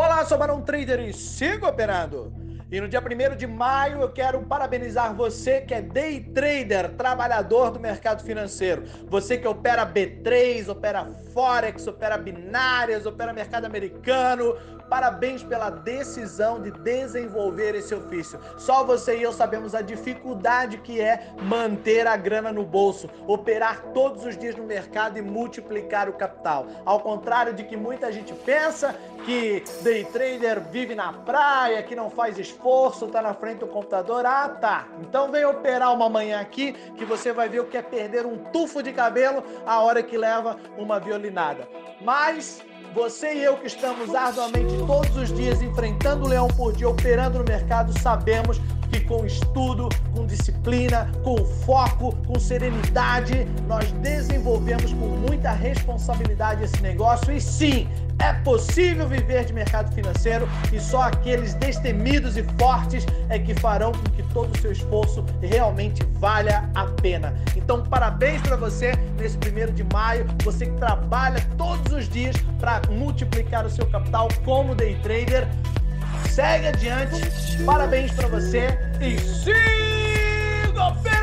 Olá, sou Barão Trader e sigo operando. E no dia 1 de maio eu quero parabenizar você que é day trader, trabalhador do mercado financeiro. Você que opera B3, opera Forex, opera binárias, opera mercado americano. Parabéns pela decisão de desenvolver esse ofício. Só você e eu sabemos a dificuldade que é manter a grana no bolso, operar todos os dias no mercado e multiplicar o capital. Ao contrário de que muita gente pensa que day trader vive na praia, que não faz esforço, tá na frente do computador. Ah, tá. Então vem operar uma manhã aqui que você vai ver o que é perder um tufo de cabelo a hora que leva uma violinada. Mas você e eu que estamos arduamente todos os dias enfrentando o leão por dia, operando no mercado, sabemos que com estudo, com disciplina, com foco, com serenidade, nós desenvolvemos com muita responsabilidade esse negócio e sim, é possível viver de mercado financeiro e só aqueles destemidos e fortes é que farão com que todo o seu esforço realmente valha a pena. Então, parabéns para você nesse primeiro de maio, você que trabalha todos os dias para multiplicar o seu capital como day trader. Segue adiante. Parabéns para você e siga fé.